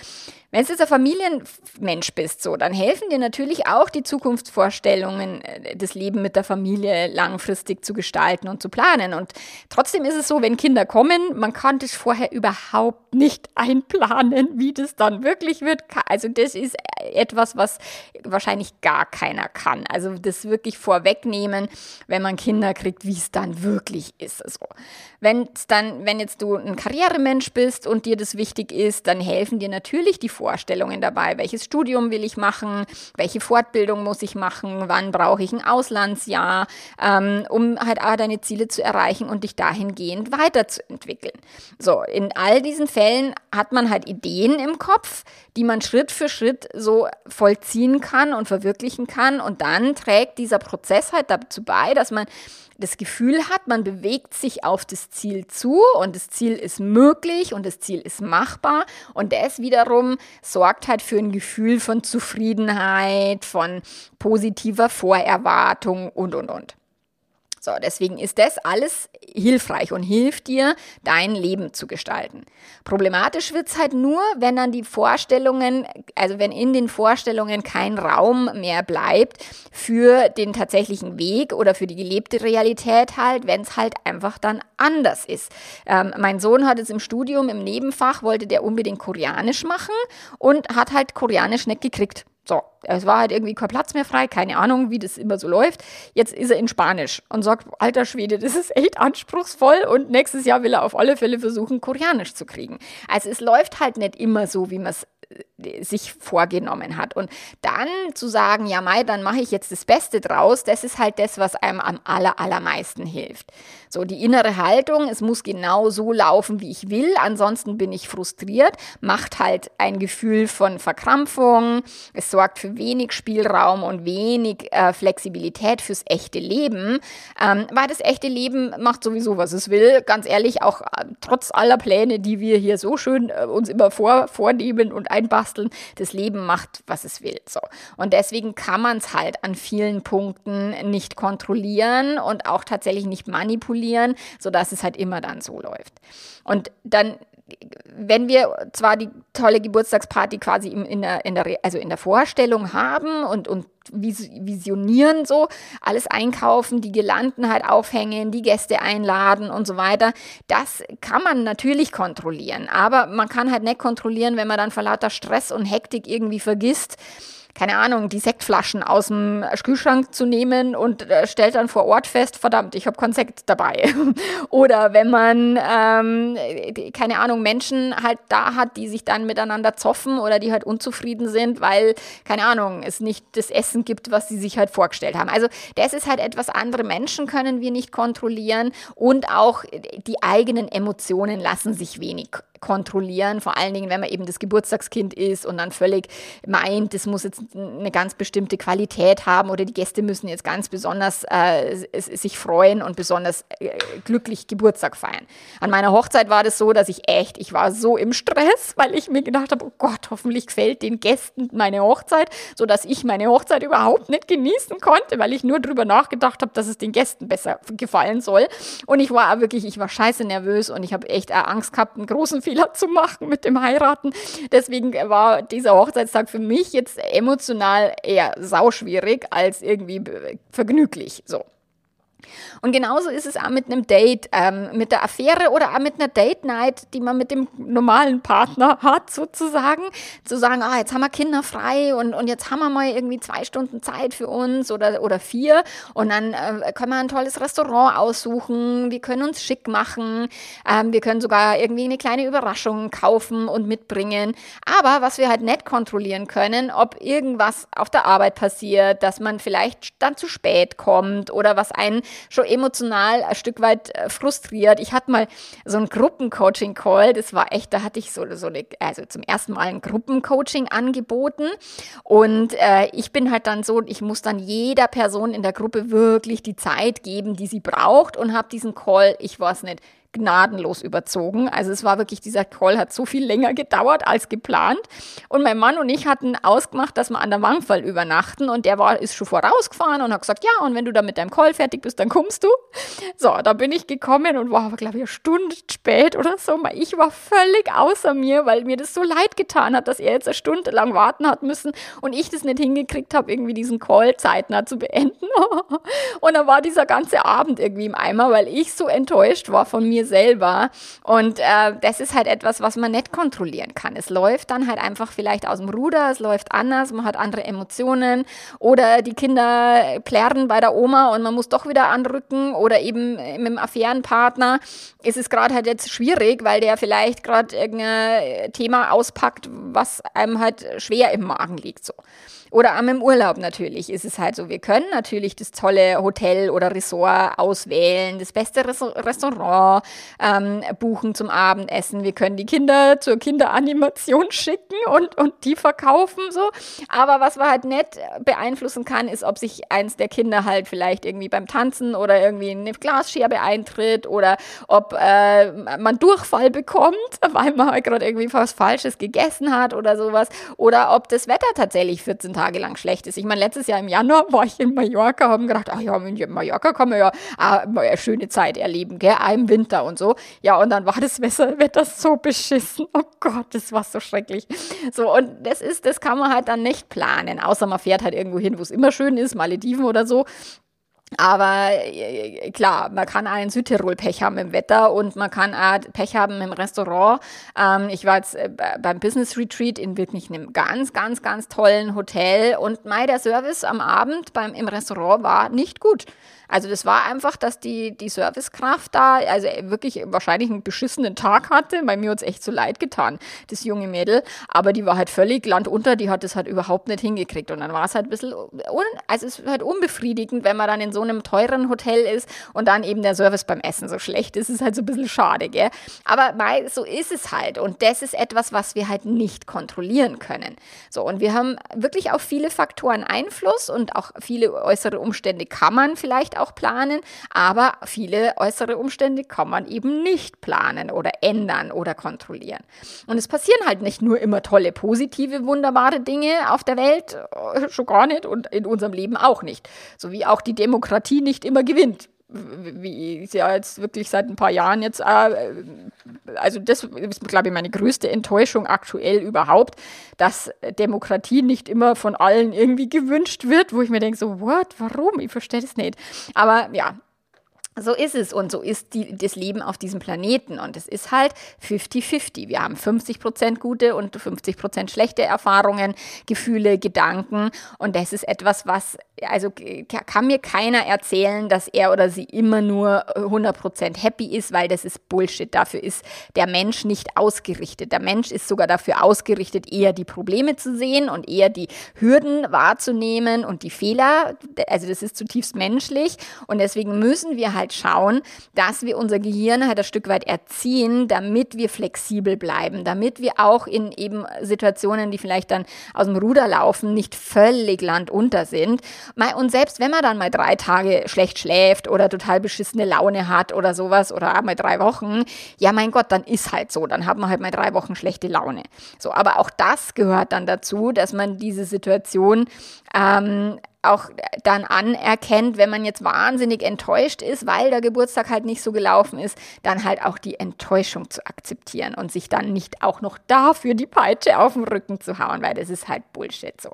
Wenn du jetzt ein Familienmensch bist, so, dann helfen dir natürlich auch die Zukunftsvorstellungen, äh, das Leben mit der Familie langfristig zu gestalten und zu planen. Und trotzdem ist es so, wenn Kinder kommen, man kann das vorher überhaupt nicht einplanen, wie das dann wirklich wird. Also das ist etwas, was wahrscheinlich gar keiner kann. Also das wirklich vorwegnehmen, wenn man Kinder kriegt, wie es dann wirklich ist. So. Wenn dann, wenn jetzt du ein Karrieremensch bist und dir das wichtig ist, dann helfen dir natürlich die Vorstellungen dabei. Welches Studium will ich machen? Welche Fortbildung muss ich machen? Wann brauche ich ein Auslandsjahr, ähm, um halt auch deine Ziele zu erreichen und dich dahingehend weiterzuentwickeln? So, in all diesen Fällen hat man halt Ideen im Kopf, die man Schritt für Schritt so vollziehen kann und verwirklichen kann. Und dann trägt dieser Prozess halt dazu bei, dass man das Gefühl hat, man bewegt sich auf das Ziel zu und das Ziel ist möglich und das Ziel ist machbar und das wiederum sorgt halt für ein Gefühl von Zufriedenheit, von positiver Vorerwartung und, und, und. So, deswegen ist das alles hilfreich und hilft dir, dein Leben zu gestalten. Problematisch wird es halt nur, wenn dann die Vorstellungen, also wenn in den Vorstellungen kein Raum mehr bleibt für den tatsächlichen Weg oder für die gelebte Realität halt, wenn es halt einfach dann anders ist. Ähm, mein Sohn hat es im Studium, im Nebenfach, wollte der unbedingt Koreanisch machen und hat halt Koreanisch nicht gekriegt. So, es war halt irgendwie kein Platz mehr frei, keine Ahnung, wie das immer so läuft. Jetzt ist er in Spanisch und sagt, alter Schwede, das ist echt anspruchsvoll und nächstes Jahr will er auf alle Fälle versuchen, Koreanisch zu kriegen. Also es läuft halt nicht immer so, wie man es sich vorgenommen hat. Und dann zu sagen, ja, Mai, dann mache ich jetzt das Beste draus, das ist halt das, was einem am aller, allermeisten hilft. So, die innere Haltung, es muss genau so laufen, wie ich will, ansonsten bin ich frustriert, macht halt ein Gefühl von Verkrampfung, es sorgt für wenig Spielraum und wenig äh, Flexibilität fürs echte Leben, ähm, weil das echte Leben macht sowieso, was es will. Ganz ehrlich, auch äh, trotz aller Pläne, die wir hier so schön äh, uns immer vor, vornehmen und einbasteln. Das Leben macht, was es will. So. Und deswegen kann man es halt an vielen Punkten nicht kontrollieren und auch tatsächlich nicht manipulieren, sodass es halt immer dann so läuft. Und dann wenn wir zwar die tolle Geburtstagsparty quasi in der, in der, also in der Vorstellung haben und, und visionieren so, alles einkaufen, die Gelanden halt aufhängen, die Gäste einladen und so weiter, das kann man natürlich kontrollieren. Aber man kann halt nicht kontrollieren, wenn man dann vor lauter Stress und Hektik irgendwie vergisst, keine Ahnung, die Sektflaschen aus dem Kühlschrank zu nehmen und äh, stellt dann vor Ort fest, verdammt, ich habe kein Sekt dabei. Oder wenn man, ähm, keine Ahnung, Menschen halt da hat, die sich dann miteinander zoffen oder die halt unzufrieden sind, weil, keine Ahnung, es nicht das Essen gibt, was sie sich halt vorgestellt haben. Also das ist halt etwas, andere Menschen können wir nicht kontrollieren und auch die eigenen Emotionen lassen sich wenig kontrollieren, vor allen Dingen, wenn man eben das Geburtstagskind ist und dann völlig meint, das muss jetzt eine ganz bestimmte Qualität haben oder die Gäste müssen jetzt ganz besonders äh, sich freuen und besonders äh, glücklich Geburtstag feiern. An meiner Hochzeit war das so, dass ich echt, ich war so im Stress, weil ich mir gedacht habe, oh Gott, hoffentlich gefällt den Gästen meine Hochzeit, sodass ich meine Hochzeit überhaupt nicht genießen konnte, weil ich nur darüber nachgedacht habe, dass es den Gästen besser gefallen soll. Und ich war wirklich, ich war scheiße nervös und ich habe echt Angst gehabt, einen großen Fehler zu machen mit dem Heiraten. Deswegen war dieser Hochzeitstag für mich jetzt emotional eher sauschwierig als irgendwie vergnüglich. So. Und genauso ist es auch mit einem Date, ähm, mit der Affäre oder auch mit einer Date Night, die man mit dem normalen Partner hat, sozusagen. Zu sagen, ah, jetzt haben wir Kinder frei und, und jetzt haben wir mal irgendwie zwei Stunden Zeit für uns oder, oder vier. Und dann äh, können wir ein tolles Restaurant aussuchen, wir können uns schick machen, ähm, wir können sogar irgendwie eine kleine Überraschung kaufen und mitbringen. Aber was wir halt nicht kontrollieren können, ob irgendwas auf der Arbeit passiert, dass man vielleicht dann zu spät kommt oder was einen schon emotional ein Stück weit äh, frustriert. Ich hatte mal so ein Gruppencoaching-Call, das war echt, da hatte ich so, so eine, also zum ersten Mal ein Gruppencoaching angeboten und äh, ich bin halt dann so, ich muss dann jeder Person in der Gruppe wirklich die Zeit geben, die sie braucht und habe diesen Call, ich weiß nicht, gnadenlos überzogen. Also es war wirklich, dieser Call hat so viel länger gedauert als geplant. Und mein Mann und ich hatten ausgemacht, dass wir an der Wangfall übernachten und der war, ist schon vorausgefahren und hat gesagt, ja, und wenn du dann mit deinem Call fertig bist, dann kommst du. So, da bin ich gekommen und war glaube ich, eine Stunde spät oder so. Ich war völlig außer mir, weil mir das so leid getan hat, dass er jetzt eine Stunde lang warten hat müssen und ich das nicht hingekriegt habe, irgendwie diesen Call zeitnah zu beenden. und dann war dieser ganze Abend irgendwie im Eimer, weil ich so enttäuscht war von mir selber. Und äh, das ist halt etwas, was man nicht kontrollieren kann. Es läuft dann halt einfach vielleicht aus dem Ruder, es läuft anders, man hat andere Emotionen oder die Kinder plärren bei der Oma und man muss doch wieder anrücken oder eben mit dem Affärenpartner ist es gerade halt jetzt schwierig, weil der vielleicht gerade irgendein Thema auspackt, was einem halt schwer im Magen liegt. So. Oder am im Urlaub natürlich ist es halt so. Wir können natürlich das tolle Hotel oder Ressort auswählen, das beste Restaurant ähm, buchen zum Abendessen. Wir können die Kinder zur Kinderanimation schicken und, und die verkaufen so. Aber was man halt nicht beeinflussen kann, ist, ob sich eins der Kinder halt vielleicht irgendwie beim Tanzen oder irgendwie eine Glasscherbe eintritt oder ob äh, man Durchfall bekommt, weil man halt gerade irgendwie was Falsches gegessen hat oder sowas. Oder ob das Wetter tatsächlich 14 Tage lang schlecht ist. Ich meine, letztes Jahr im Januar war ich in Mallorca, haben gedacht, ach ja, in Mallorca kann man ja eine schöne Zeit erleben, gell, auch im Winter und so. Ja, und dann war das Wetter so beschissen. Oh Gott, das war so schrecklich. So, und das ist, das kann man halt dann nicht planen, außer man fährt halt irgendwo hin, wo es immer schön ist, Malediven oder so. Aber äh, klar, man kann einen Südtirol Pech haben im Wetter und man kann auch Pech haben im Restaurant. Ähm, ich war jetzt äh, beim Business Retreat in wirklich einem ganz, ganz, ganz tollen Hotel und mein der Service am Abend beim, im Restaurant war nicht gut. Also das war einfach, dass die, die Servicekraft da, also wirklich wahrscheinlich einen beschissenen Tag hatte. Bei mir hat es echt so leid getan, das junge Mädel. Aber die war halt völlig landunter, die hat es halt überhaupt nicht hingekriegt. Und dann war es halt ein bisschen, un, also es ist halt unbefriedigend, wenn man dann in so einem teuren Hotel ist und dann eben der Service beim Essen so schlecht ist. ist halt so ein bisschen schade, gell? Aber mei, so ist es halt. Und das ist etwas, was wir halt nicht kontrollieren können. So, und wir haben wirklich auf viele Faktoren Einfluss und auch viele äußere Umstände kann man vielleicht auch planen, aber viele äußere Umstände kann man eben nicht planen oder ändern oder kontrollieren. Und es passieren halt nicht nur immer tolle, positive, wunderbare Dinge auf der Welt, äh, schon gar nicht und in unserem Leben auch nicht. So wie auch die Demokratie nicht immer gewinnt wie ich ja jetzt wirklich seit ein paar Jahren jetzt, äh, also das ist, glaube ich, meine größte Enttäuschung aktuell überhaupt, dass Demokratie nicht immer von allen irgendwie gewünscht wird, wo ich mir denke, so, what, warum? Ich verstehe das nicht. Aber ja, so ist es und so ist die, das Leben auf diesem Planeten und es ist halt 50-50. Wir haben 50 Prozent gute und 50 Prozent schlechte Erfahrungen, Gefühle, Gedanken und das ist etwas, was, also kann mir keiner erzählen, dass er oder sie immer nur 100 Prozent happy ist, weil das ist Bullshit. Dafür ist der Mensch nicht ausgerichtet. Der Mensch ist sogar dafür ausgerichtet, eher die Probleme zu sehen und eher die Hürden wahrzunehmen und die Fehler. Also das ist zutiefst menschlich und deswegen müssen wir halt halt schauen, dass wir unser Gehirn halt ein Stück weit erziehen, damit wir flexibel bleiben, damit wir auch in eben Situationen, die vielleicht dann aus dem Ruder laufen, nicht völlig landunter sind. Und selbst wenn man dann mal drei Tage schlecht schläft oder total beschissene Laune hat oder sowas oder mal drei Wochen, ja mein Gott, dann ist halt so, dann hat man halt mal drei Wochen schlechte Laune. So, aber auch das gehört dann dazu, dass man diese Situation ähm, auch dann anerkennt, wenn man jetzt wahnsinnig enttäuscht ist, weil der Geburtstag halt nicht so gelaufen ist, dann halt auch die Enttäuschung zu akzeptieren und sich dann nicht auch noch dafür die Peitsche auf den Rücken zu hauen, weil das ist halt Bullshit so.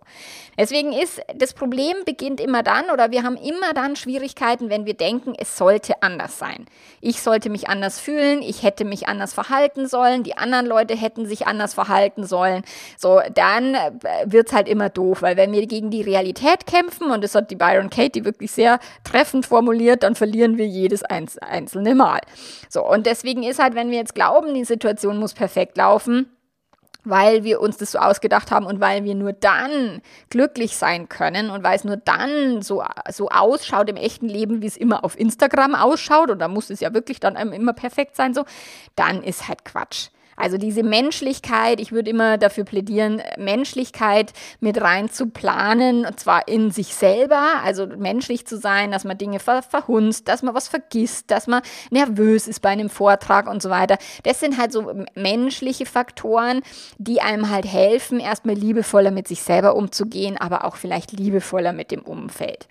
Deswegen ist das Problem beginnt immer dann oder wir haben immer dann Schwierigkeiten, wenn wir denken, es sollte anders sein. Ich sollte mich anders fühlen, ich hätte mich anders verhalten sollen, die anderen Leute hätten sich anders verhalten sollen. So, dann äh, wird es halt immer doof, weil wenn wir gegen die Realität kämpfen, und das hat die Byron Katie wirklich sehr treffend formuliert, dann verlieren wir jedes einzelne Mal. So, und deswegen ist halt, wenn wir jetzt glauben, die Situation muss perfekt laufen, weil wir uns das so ausgedacht haben und weil wir nur dann glücklich sein können und weil es nur dann so, so ausschaut im echten Leben, wie es immer auf Instagram ausschaut, und da muss es ja wirklich dann immer perfekt sein, so, dann ist halt Quatsch. Also diese Menschlichkeit, ich würde immer dafür plädieren, Menschlichkeit mit rein zu planen, und zwar in sich selber, also menschlich zu sein, dass man Dinge ver verhunzt, dass man was vergisst, dass man nervös ist bei einem Vortrag und so weiter. Das sind halt so menschliche Faktoren, die einem halt helfen, erstmal liebevoller mit sich selber umzugehen, aber auch vielleicht liebevoller mit dem Umfeld.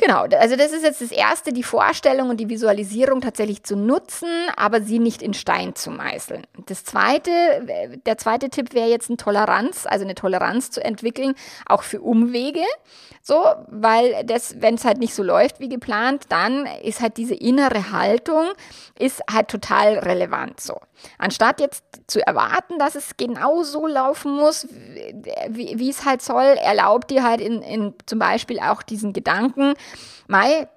Genau, also das ist jetzt das Erste, die Vorstellung und die Visualisierung tatsächlich zu nutzen, aber sie nicht in Stein zu meißeln. Das Zweite, der zweite Tipp wäre jetzt eine Toleranz, also eine Toleranz zu entwickeln, auch für Umwege. So, weil das, wenn es halt nicht so läuft wie geplant, dann ist halt diese innere Haltung, ist halt total relevant so. Anstatt jetzt zu erwarten, dass es genau so laufen muss, wie, es halt soll, erlaubt dir halt in, in zum Beispiel auch diesen Gedanken, Mai,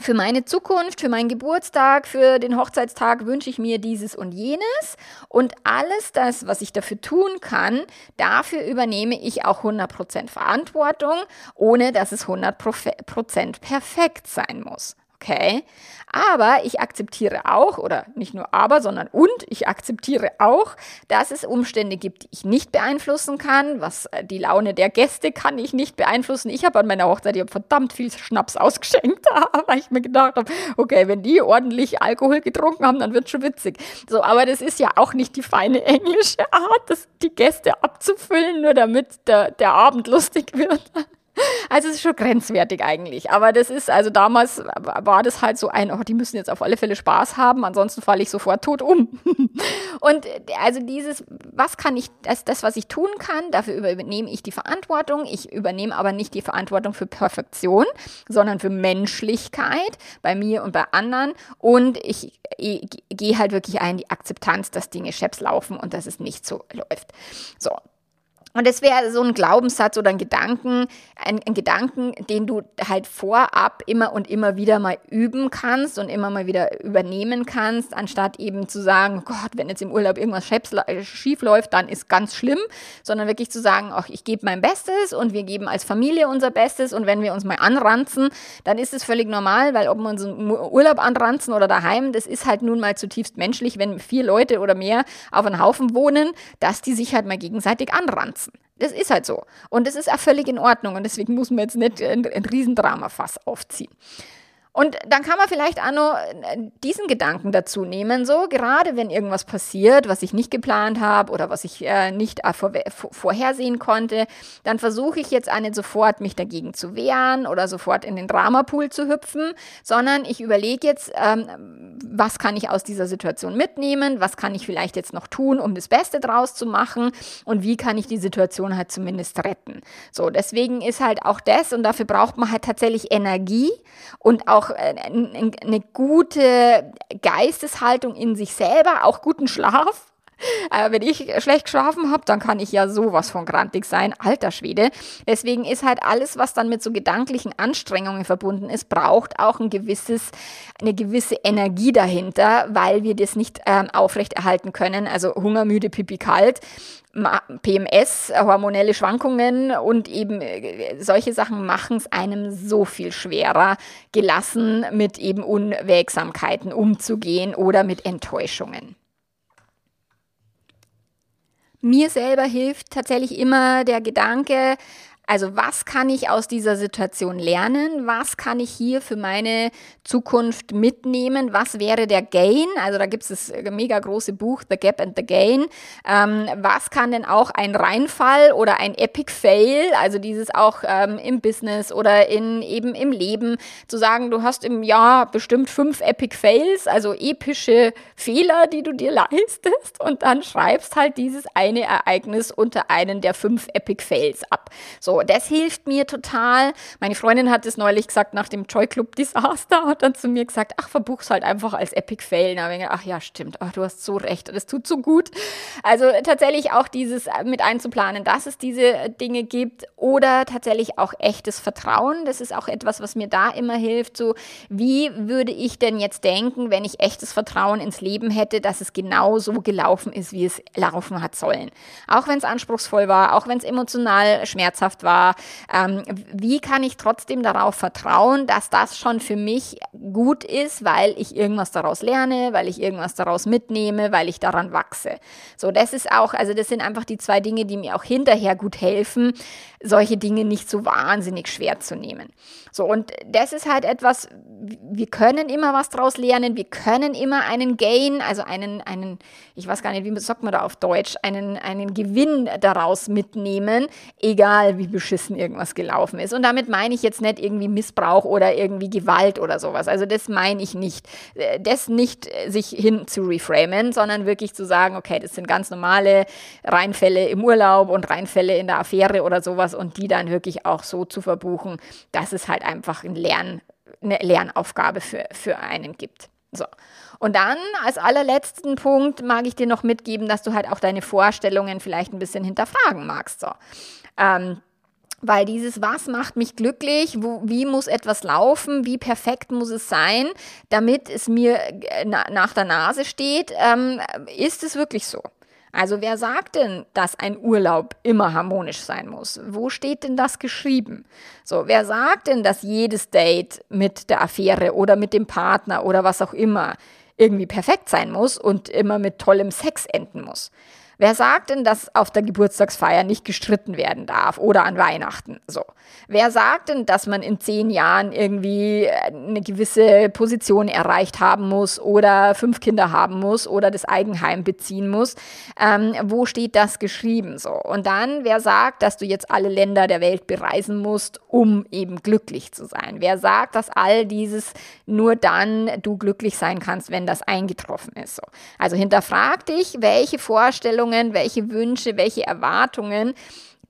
für meine Zukunft, für meinen Geburtstag, für den Hochzeitstag wünsche ich mir dieses und jenes. Und alles das, was ich dafür tun kann, dafür übernehme ich auch 100% Verantwortung, ohne dass es 100% perfekt sein muss. Okay, aber ich akzeptiere auch, oder nicht nur aber, sondern und, ich akzeptiere auch, dass es Umstände gibt, die ich nicht beeinflussen kann. Was äh, die Laune der Gäste kann ich nicht beeinflussen. Ich habe an meiner Hochzeit, ich habe verdammt viel Schnaps ausgeschenkt, weil ich mir gedacht habe, okay, wenn die ordentlich Alkohol getrunken haben, dann wird es schon witzig. So, aber das ist ja auch nicht die feine englische Art, das, die Gäste abzufüllen, nur damit der, der Abend lustig wird. Also es ist schon grenzwertig eigentlich. Aber das ist, also damals war das halt so ein, oh, die müssen jetzt auf alle Fälle Spaß haben, ansonsten falle ich sofort tot um. Und also dieses, was kann ich, das, das, was ich tun kann, dafür übernehme ich die Verantwortung. Ich übernehme aber nicht die Verantwortung für Perfektion, sondern für Menschlichkeit bei mir und bei anderen. Und ich, ich gehe halt wirklich ein, die Akzeptanz, dass Dinge scheps laufen und dass es nicht so läuft. So, und das wäre so ein Glaubenssatz oder ein Gedanken, ein, ein, Gedanken, den du halt vorab immer und immer wieder mal üben kannst und immer mal wieder übernehmen kannst, anstatt eben zu sagen, oh Gott, wenn jetzt im Urlaub irgendwas schief läuft, dann ist ganz schlimm, sondern wirklich zu sagen, ach, ich gebe mein Bestes und wir geben als Familie unser Bestes und wenn wir uns mal anranzen, dann ist es völlig normal, weil ob wir uns im Urlaub anranzen oder daheim, das ist halt nun mal zutiefst menschlich, wenn vier Leute oder mehr auf einem Haufen wohnen, dass die sich halt mal gegenseitig anranzen. Das ist halt so. Und das ist auch völlig in Ordnung. Und deswegen muss man jetzt nicht ein, ein Riesendrama-Fass aufziehen. Und dann kann man vielleicht auch noch äh, diesen Gedanken dazu nehmen, so gerade wenn irgendwas passiert, was ich nicht geplant habe oder was ich äh, nicht äh, vor, vorhersehen konnte, dann versuche ich jetzt auch nicht sofort mich dagegen zu wehren oder sofort in den Dramapool zu hüpfen, sondern ich überlege jetzt, ähm, was kann ich aus dieser Situation mitnehmen, was kann ich vielleicht jetzt noch tun, um das Beste draus zu machen und wie kann ich die Situation halt zumindest retten. So, deswegen ist halt auch das und dafür braucht man halt tatsächlich Energie und auch äh, eine gute Geisteshaltung in sich selber, auch guten Schlaf. Äh, wenn ich schlecht geschlafen habe, dann kann ich ja sowas von grantig sein, alter Schwede. Deswegen ist halt alles, was dann mit so gedanklichen Anstrengungen verbunden ist, braucht auch ein gewisses, eine gewisse Energie dahinter, weil wir das nicht ähm, aufrechterhalten können. Also hungermüde, pipi kalt PMS, hormonelle Schwankungen und eben äh, solche Sachen machen es einem so viel schwerer, gelassen mit eben Unwägsamkeiten umzugehen oder mit Enttäuschungen. Mir selber hilft tatsächlich immer der Gedanke, Also was kann ich aus dieser Situation lernen? Was kann ich hier für meine Zukunft mitnehmen? Was wäre der Gain? Also da gibt es das mega große Buch The Gap and the Gain. Ähm, was kann denn auch ein Reinfall oder ein Epic Fail, also dieses auch ähm, im Business oder in eben im Leben, zu sagen, du hast im Jahr bestimmt fünf Epic Fails, also epische Fehler, die du dir leistest und dann schreibst halt dieses eine Ereignis unter einen der fünf Epic Fails ab. So, das hilft mir total. Meine Freundin hat es neulich gesagt nach dem Joy Club Desaster, hat dann zu mir gesagt, ach, verbuch's halt einfach als Epic Fail. Da ich gedacht, ach ja, stimmt, ach, du hast so recht, das tut so gut. Also tatsächlich auch dieses mit einzuplanen, dass es diese Dinge gibt oder tatsächlich auch echtes Vertrauen. Das ist auch etwas, was mir da immer hilft. So, wie würde ich denn jetzt denken, wenn ich echtes Vertrauen ins Leben hätte, dass es genau so gelaufen ist, wie es laufen hat sollen? Auch wenn es anspruchsvoll war, auch wenn es emotional schmerzhaft war war, ähm, wie kann ich trotzdem darauf vertrauen, dass das schon für mich gut ist, weil ich irgendwas daraus lerne, weil ich irgendwas daraus mitnehme, weil ich daran wachse. So, das ist auch, also das sind einfach die zwei Dinge, die mir auch hinterher gut helfen, solche Dinge nicht so wahnsinnig schwer zu nehmen. So, und das ist halt etwas, wir können immer was daraus lernen, wir können immer einen Gain, also einen, einen, ich weiß gar nicht, wie sagt man da auf Deutsch, einen, einen Gewinn daraus mitnehmen, egal wie beschissen irgendwas gelaufen ist. Und damit meine ich jetzt nicht irgendwie Missbrauch oder irgendwie Gewalt oder sowas. Also das meine ich nicht. Äh, das nicht äh, sich hin zu reframen, sondern wirklich zu sagen, okay, das sind ganz normale Reinfälle im Urlaub und Reinfälle in der Affäre oder sowas und die dann wirklich auch so zu verbuchen, dass es halt einfach ein Lern, eine Lernaufgabe für, für einen gibt. So. Und dann als allerletzten Punkt mag ich dir noch mitgeben, dass du halt auch deine Vorstellungen vielleicht ein bisschen hinterfragen magst. So. Ähm, weil dieses, was macht mich glücklich, wo, wie muss etwas laufen, wie perfekt muss es sein, damit es mir äh, na, nach der Nase steht, ähm, ist es wirklich so? Also wer sagt denn, dass ein Urlaub immer harmonisch sein muss? Wo steht denn das geschrieben? So, wer sagt denn, dass jedes Date mit der Affäre oder mit dem Partner oder was auch immer irgendwie perfekt sein muss und immer mit tollem Sex enden muss? Wer sagt denn, dass auf der Geburtstagsfeier nicht gestritten werden darf oder an Weihnachten? So. Wer sagt denn, dass man in zehn Jahren irgendwie eine gewisse Position erreicht haben muss oder fünf Kinder haben muss oder das Eigenheim beziehen muss? Ähm, wo steht das geschrieben? So. Und dann, wer sagt, dass du jetzt alle Länder der Welt bereisen musst, um eben glücklich zu sein? Wer sagt, dass all dieses nur dann du glücklich sein kannst, wenn das eingetroffen ist? So. Also hinterfrag dich, welche Vorstellungen Vorstellungen, welche Wünsche, welche Erwartungen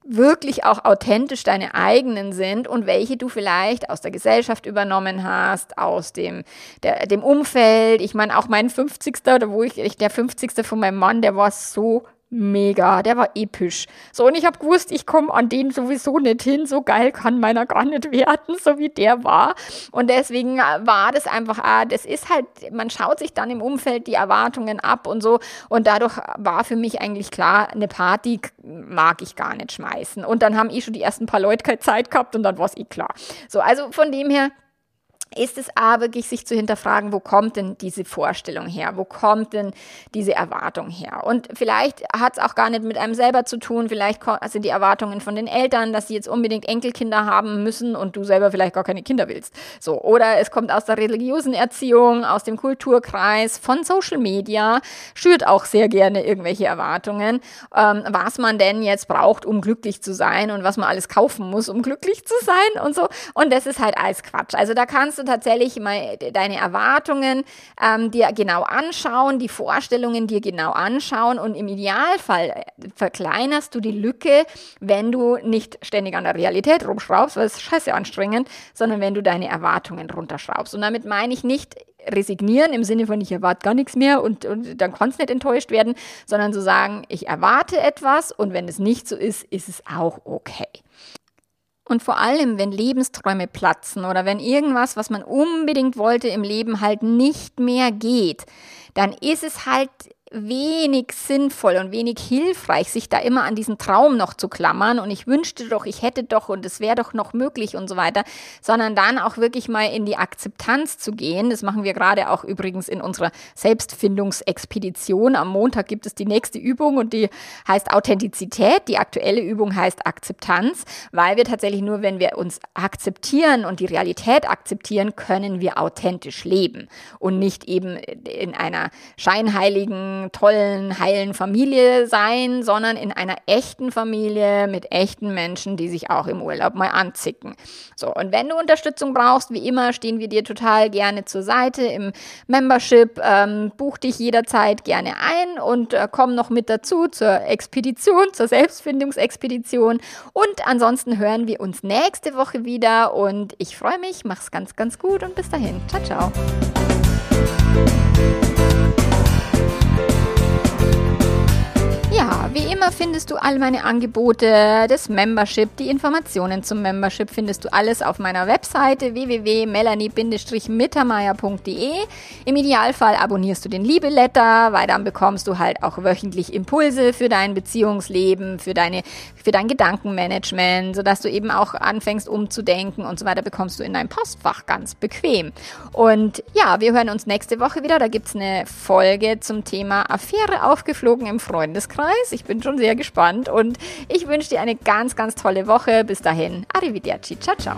wirklich auch authentisch deine eigenen sind und welche du vielleicht aus der Gesellschaft übernommen hast, aus dem, der, dem Umfeld. Ich meine, auch mein 50. oder wo ich, der 50. von meinem Mann, der war so mega, der war episch. So, und ich habe gewusst, ich komme an den sowieso nicht hin, so geil kann meiner gar nicht werden, so wie der war. Und deswegen war das einfach, ah, das ist halt, man schaut sich dann im Umfeld die Erwartungen ab und so. Und dadurch war für mich eigentlich klar, eine Party mag ich gar nicht schmeißen. Und dann haben eh schon die ersten paar Leute keine Zeit gehabt und dann war es eh klar. So, also von dem her, ist es aber wirklich sich zu hinterfragen, wo kommt denn diese Vorstellung her? Wo kommt denn diese Erwartung her? Und vielleicht hat es auch gar nicht mit einem selber zu tun. Vielleicht sind die Erwartungen von den Eltern, dass sie jetzt unbedingt Enkelkinder haben müssen und du selber vielleicht gar keine Kinder willst. So. Oder es kommt aus der religiösen Erziehung, aus dem Kulturkreis, von Social Media, schürt auch sehr gerne irgendwelche Erwartungen, ähm, was man denn jetzt braucht, um glücklich zu sein und was man alles kaufen muss, um glücklich zu sein und so. Und das ist halt alles Quatsch. Also da kannst du tatsächlich mal deine Erwartungen ähm, dir genau anschauen, die Vorstellungen dir genau anschauen und im Idealfall äh, verkleinerst du die Lücke, wenn du nicht ständig an der Realität rumschraubst, weil es scheiße anstrengend, sondern wenn du deine Erwartungen runterschraubst. Und damit meine ich nicht resignieren im Sinne von ich erwarte gar nichts mehr und, und dann kann es nicht enttäuscht werden, sondern zu sagen, ich erwarte etwas und wenn es nicht so ist, ist es auch okay. Und vor allem, wenn Lebensträume platzen oder wenn irgendwas, was man unbedingt wollte im Leben halt nicht mehr geht, dann ist es halt wenig sinnvoll und wenig hilfreich, sich da immer an diesen Traum noch zu klammern und ich wünschte doch, ich hätte doch und es wäre doch noch möglich und so weiter, sondern dann auch wirklich mal in die Akzeptanz zu gehen. Das machen wir gerade auch übrigens in unserer Selbstfindungsexpedition. Am Montag gibt es die nächste Übung und die heißt Authentizität. Die aktuelle Übung heißt Akzeptanz, weil wir tatsächlich nur, wenn wir uns akzeptieren und die Realität akzeptieren, können wir authentisch leben und nicht eben in einer scheinheiligen tollen, heilen Familie sein, sondern in einer echten Familie mit echten Menschen, die sich auch im Urlaub mal anzicken. So, und wenn du Unterstützung brauchst, wie immer, stehen wir dir total gerne zur Seite im Membership. Ähm, buch dich jederzeit gerne ein und äh, komm noch mit dazu zur Expedition, zur Selbstfindungsexpedition. Und ansonsten hören wir uns nächste Woche wieder und ich freue mich, mach's ganz, ganz gut und bis dahin. Ciao, ciao. Wie immer findest du all meine Angebote, das Membership, die Informationen zum Membership findest du alles auf meiner Webseite www.melanie-mittermeier.de. Im Idealfall abonnierst du den Liebeletter, weil dann bekommst du halt auch wöchentlich Impulse für dein Beziehungsleben, für deine, für dein Gedankenmanagement, sodass du eben auch anfängst umzudenken und so weiter bekommst du in dein Postfach ganz bequem. Und ja, wir hören uns nächste Woche wieder. Da gibt es eine Folge zum Thema Affäre aufgeflogen im Freundeskreis. Preis. Ich bin schon sehr gespannt und ich wünsche dir eine ganz, ganz tolle Woche. Bis dahin, arrivederci. Ciao, ciao.